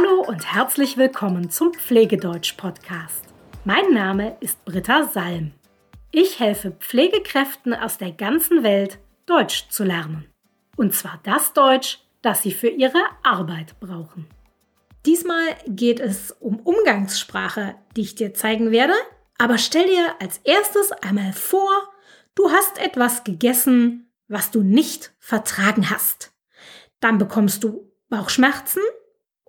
Hallo und herzlich willkommen zum Pflegedeutsch-Podcast. Mein Name ist Britta Salm. Ich helfe Pflegekräften aus der ganzen Welt, Deutsch zu lernen. Und zwar das Deutsch, das sie für ihre Arbeit brauchen. Diesmal geht es um Umgangssprache, die ich dir zeigen werde. Aber stell dir als erstes einmal vor, du hast etwas gegessen, was du nicht vertragen hast. Dann bekommst du Bauchschmerzen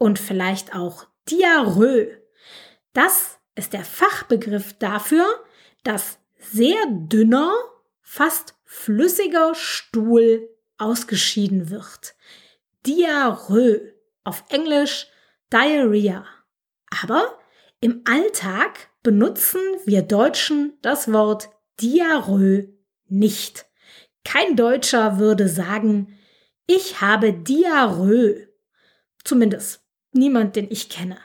und vielleicht auch Diarrhoe. Das ist der Fachbegriff dafür, dass sehr dünner, fast flüssiger Stuhl ausgeschieden wird. Diarrhoe, auf Englisch Diarrhea. Aber im Alltag benutzen wir Deutschen das Wort Diarrhoe nicht. Kein Deutscher würde sagen, ich habe Diarrhoe. Zumindest niemand, den ich kenne.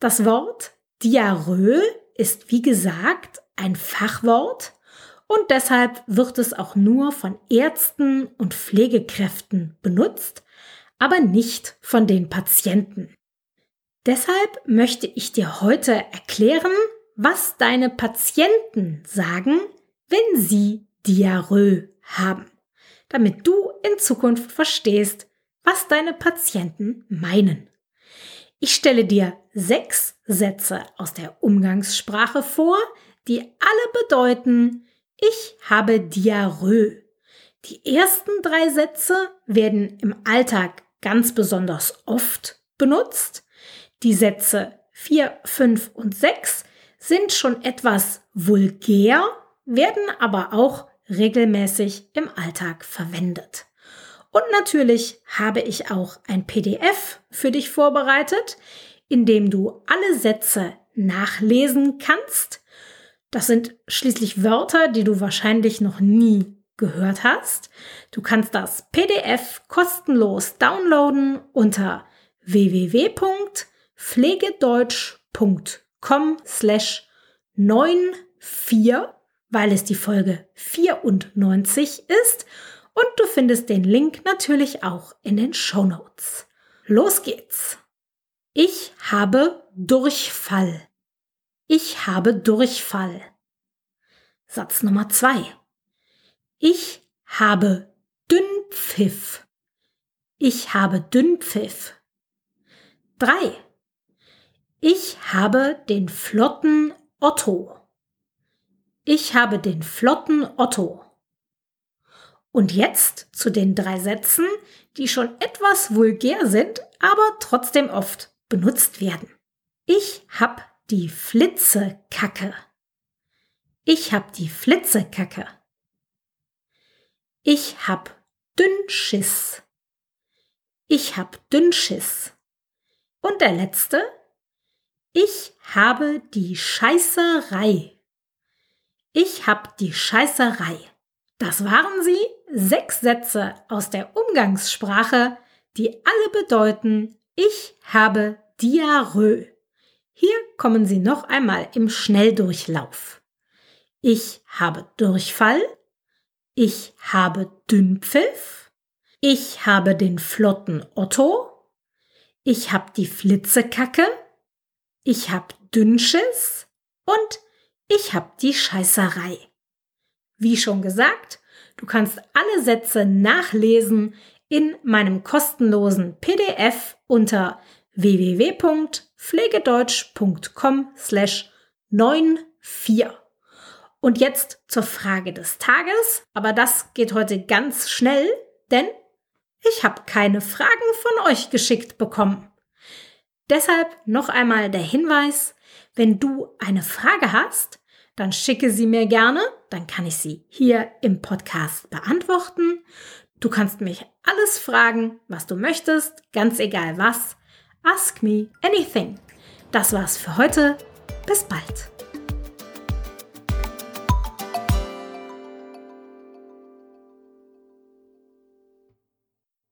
Das Wort Diarrhoe ist wie gesagt ein Fachwort und deshalb wird es auch nur von Ärzten und Pflegekräften benutzt, aber nicht von den Patienten. Deshalb möchte ich dir heute erklären, was deine Patienten sagen, wenn sie Diarrhoe haben, damit du in Zukunft verstehst, was deine Patienten meinen. Ich stelle dir sechs Sätze aus der Umgangssprache vor, die alle bedeuten, ich habe Diarrhoe. Die ersten drei Sätze werden im Alltag ganz besonders oft benutzt. Die Sätze 4, 5 und 6 sind schon etwas vulgär, werden aber auch regelmäßig im Alltag verwendet. Und natürlich habe ich auch ein PDF für dich vorbereitet, in dem du alle Sätze nachlesen kannst. Das sind schließlich Wörter, die du wahrscheinlich noch nie gehört hast. Du kannst das PDF kostenlos downloaden unter www.pflegedeutsch.com slash 94, weil es die Folge 94 ist und du findest den Link natürlich auch in den Show Notes. Los geht's! Ich habe Durchfall. Ich habe Durchfall. Satz Nummer zwei. Ich habe Dünnpfiff. Ich habe Dünnpfiff. Drei. Ich habe den flotten Otto. Ich habe den flotten Otto. Und jetzt zu den drei Sätzen, die schon etwas vulgär sind, aber trotzdem oft benutzt werden. Ich hab die Flitzekacke. Ich hab die Flitzekacke. Ich hab Dünnschiss. Ich hab Dünnschiss. Und der letzte. Ich habe die Scheißerei. Ich hab die Scheißerei. Das waren sie, sechs Sätze aus der Umgangssprache, die alle bedeuten, ich habe Diarrhoe. Hier kommen sie noch einmal im Schnelldurchlauf. Ich habe Durchfall. Ich habe Dünnpfiff. Ich habe den flotten Otto. Ich hab die Flitzekacke. Ich hab Dünnschiss. Und ich hab die Scheißerei. Wie schon gesagt, du kannst alle Sätze nachlesen in meinem kostenlosen PDF unter www.pflegedeutsch.com slash 94. Und jetzt zur Frage des Tages, aber das geht heute ganz schnell, denn ich habe keine Fragen von euch geschickt bekommen. Deshalb noch einmal der Hinweis, wenn du eine Frage hast, dann schicke sie mir gerne, dann kann ich sie hier im Podcast beantworten. Du kannst mich alles fragen, was du möchtest, ganz egal was. Ask me anything. Das war's für heute. Bis bald.